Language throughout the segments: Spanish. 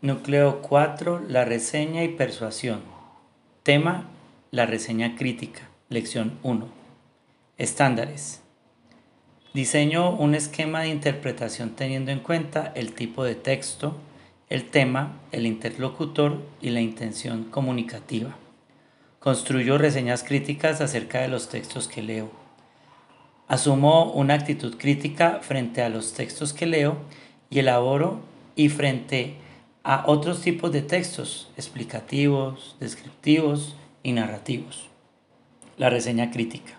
Núcleo 4. La reseña y persuasión. Tema. La reseña crítica. Lección 1. Estándares. Diseño un esquema de interpretación teniendo en cuenta el tipo de texto, el tema, el interlocutor y la intención comunicativa. Construyo reseñas críticas acerca de los textos que leo. Asumo una actitud crítica frente a los textos que leo y elaboro y frente a a otros tipos de textos explicativos, descriptivos y narrativos. La reseña crítica.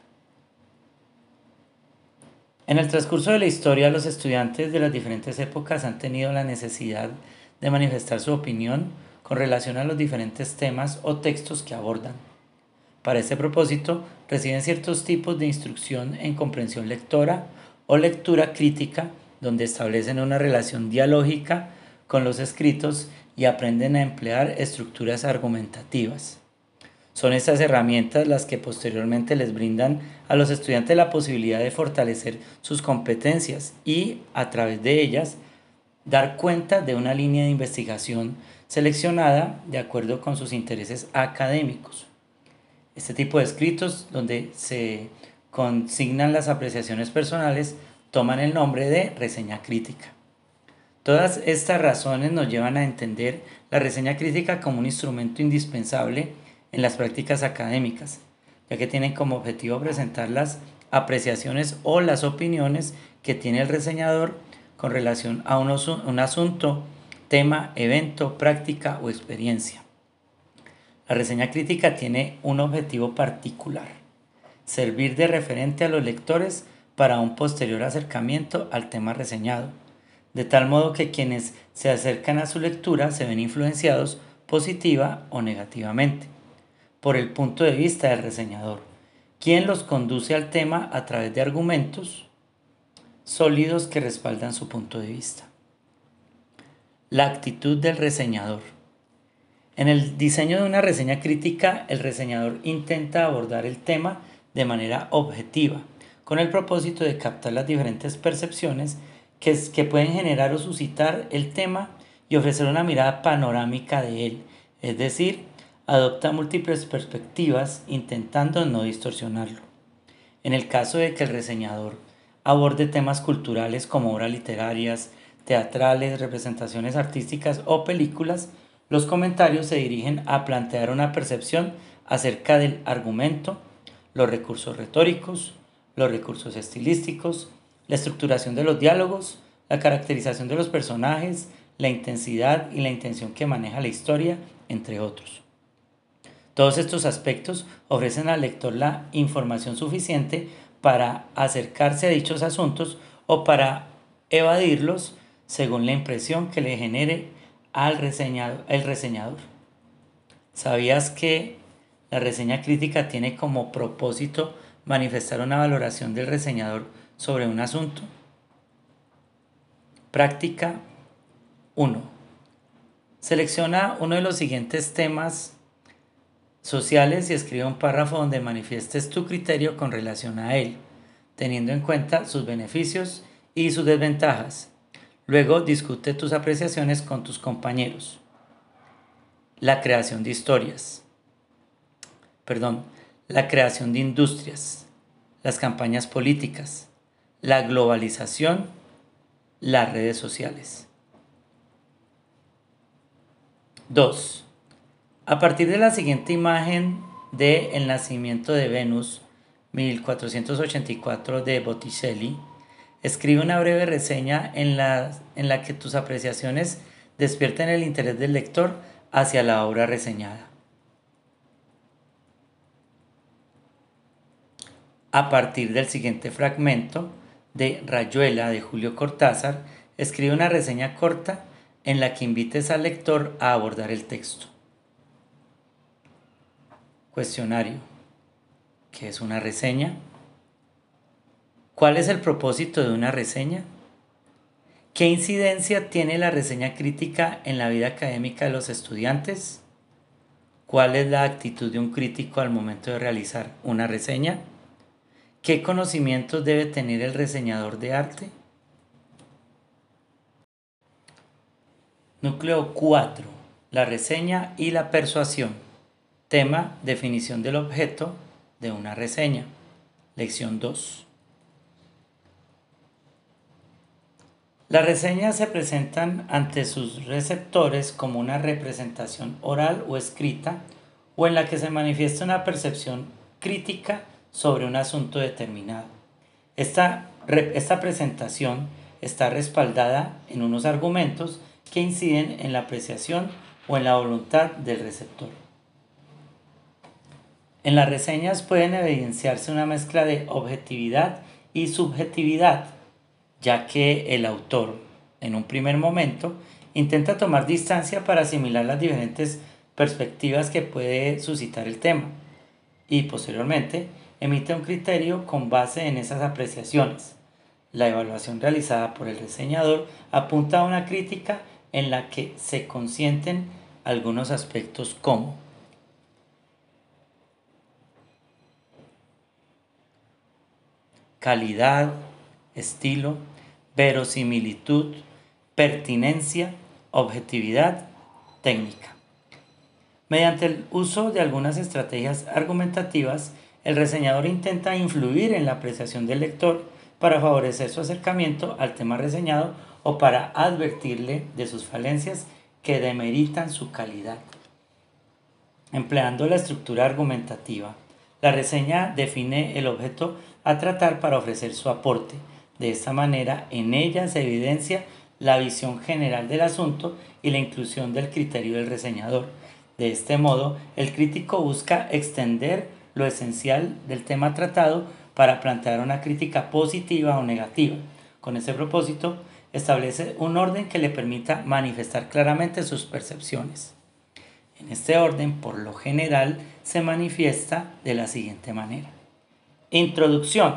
En el transcurso de la historia, los estudiantes de las diferentes épocas han tenido la necesidad de manifestar su opinión con relación a los diferentes temas o textos que abordan. Para este propósito, reciben ciertos tipos de instrucción en comprensión lectora o lectura crítica, donde establecen una relación dialógica con los escritos y aprenden a emplear estructuras argumentativas. Son estas herramientas las que posteriormente les brindan a los estudiantes la posibilidad de fortalecer sus competencias y, a través de ellas, dar cuenta de una línea de investigación seleccionada de acuerdo con sus intereses académicos. Este tipo de escritos, donde se consignan las apreciaciones personales, toman el nombre de reseña crítica. Todas estas razones nos llevan a entender la reseña crítica como un instrumento indispensable en las prácticas académicas, ya que tiene como objetivo presentar las apreciaciones o las opiniones que tiene el reseñador con relación a un, un asunto, tema, evento, práctica o experiencia. La reseña crítica tiene un objetivo particular, servir de referente a los lectores para un posterior acercamiento al tema reseñado de tal modo que quienes se acercan a su lectura se ven influenciados positiva o negativamente por el punto de vista del reseñador, quien los conduce al tema a través de argumentos sólidos que respaldan su punto de vista. La actitud del reseñador. En el diseño de una reseña crítica, el reseñador intenta abordar el tema de manera objetiva, con el propósito de captar las diferentes percepciones que, que pueden generar o suscitar el tema y ofrecer una mirada panorámica de él, es decir, adopta múltiples perspectivas intentando no distorsionarlo. En el caso de que el reseñador aborde temas culturales como obras literarias, teatrales, representaciones artísticas o películas, los comentarios se dirigen a plantear una percepción acerca del argumento, los recursos retóricos, los recursos estilísticos, la estructuración de los diálogos, la caracterización de los personajes, la intensidad y la intención que maneja la historia, entre otros. Todos estos aspectos ofrecen al lector la información suficiente para acercarse a dichos asuntos o para evadirlos según la impresión que le genere al reseñador, el reseñador. ¿Sabías que la reseña crítica tiene como propósito manifestar una valoración del reseñador sobre un asunto. Práctica 1. Selecciona uno de los siguientes temas sociales y escribe un párrafo donde manifiestes tu criterio con relación a él, teniendo en cuenta sus beneficios y sus desventajas. Luego discute tus apreciaciones con tus compañeros. La creación de historias. Perdón, la creación de industrias. Las campañas políticas la globalización, las redes sociales. 2. A partir de la siguiente imagen de El nacimiento de Venus, 1484 de Botticelli, escribe una breve reseña en la, en la que tus apreciaciones despierten el interés del lector hacia la obra reseñada. A partir del siguiente fragmento, de Rayuela de Julio Cortázar, escribe una reseña corta en la que invites al lector a abordar el texto. Cuestionario. ¿Qué es una reseña? ¿Cuál es el propósito de una reseña? ¿Qué incidencia tiene la reseña crítica en la vida académica de los estudiantes? ¿Cuál es la actitud de un crítico al momento de realizar una reseña? ¿Qué conocimientos debe tener el reseñador de arte? Núcleo 4. La reseña y la persuasión. Tema, definición del objeto de una reseña. Lección 2. Las reseñas se presentan ante sus receptores como una representación oral o escrita o en la que se manifiesta una percepción crítica sobre un asunto determinado. Esta, esta presentación está respaldada en unos argumentos que inciden en la apreciación o en la voluntad del receptor. En las reseñas pueden evidenciarse una mezcla de objetividad y subjetividad, ya que el autor, en un primer momento, intenta tomar distancia para asimilar las diferentes perspectivas que puede suscitar el tema y posteriormente emite un criterio con base en esas apreciaciones. La evaluación realizada por el reseñador apunta a una crítica en la que se consienten algunos aspectos como calidad, estilo, verosimilitud, pertinencia, objetividad, técnica. Mediante el uso de algunas estrategias argumentativas, el reseñador intenta influir en la apreciación del lector para favorecer su acercamiento al tema reseñado o para advertirle de sus falencias que demeritan su calidad. Empleando la estructura argumentativa, la reseña define el objeto a tratar para ofrecer su aporte. De esta manera, en ella se evidencia la visión general del asunto y la inclusión del criterio del reseñador. De este modo, el crítico busca extender lo esencial del tema tratado para plantear una crítica positiva o negativa. Con ese propósito, establece un orden que le permita manifestar claramente sus percepciones. En este orden, por lo general, se manifiesta de la siguiente manera. Introducción,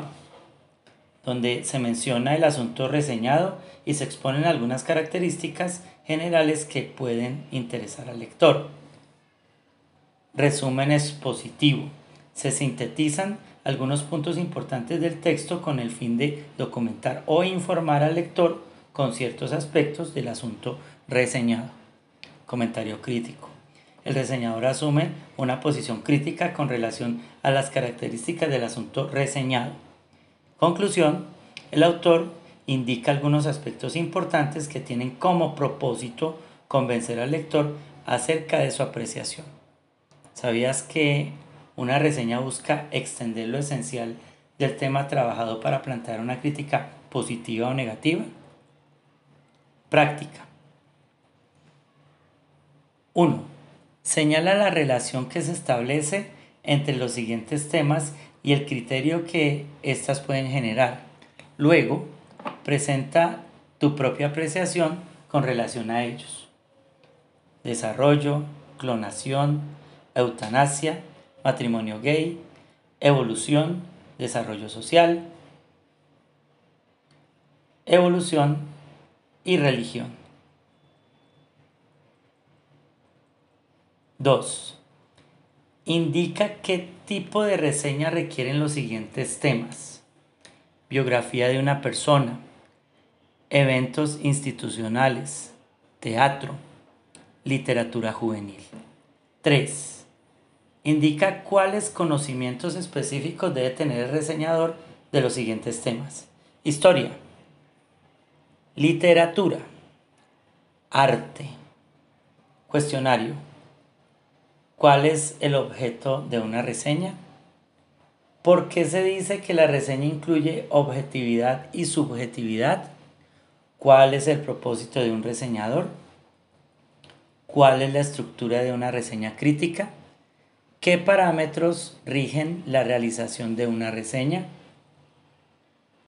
donde se menciona el asunto reseñado y se exponen algunas características generales que pueden interesar al lector. Resumen expositivo. Se sintetizan algunos puntos importantes del texto con el fin de documentar o informar al lector con ciertos aspectos del asunto reseñado. Comentario crítico. El reseñador asume una posición crítica con relación a las características del asunto reseñado. Conclusión. El autor indica algunos aspectos importantes que tienen como propósito convencer al lector acerca de su apreciación. ¿Sabías que una reseña busca extender lo esencial del tema trabajado para plantear una crítica positiva o negativa? Práctica. 1. Señala la relación que se establece entre los siguientes temas y el criterio que éstas pueden generar. Luego, presenta tu propia apreciación con relación a ellos. Desarrollo, clonación, eutanasia, matrimonio gay, evolución, desarrollo social, evolución y religión. 2. Indica qué tipo de reseña requieren los siguientes temas. Biografía de una persona, eventos institucionales, teatro, literatura juvenil. 3. Indica cuáles conocimientos específicos debe tener el reseñador de los siguientes temas. Historia, Literatura. Arte. Cuestionario. ¿Cuál es el objeto de una reseña? ¿Por qué se dice que la reseña incluye objetividad y subjetividad? ¿Cuál es el propósito de un reseñador? ¿Cuál es la estructura de una reseña crítica? ¿Qué parámetros rigen la realización de una reseña?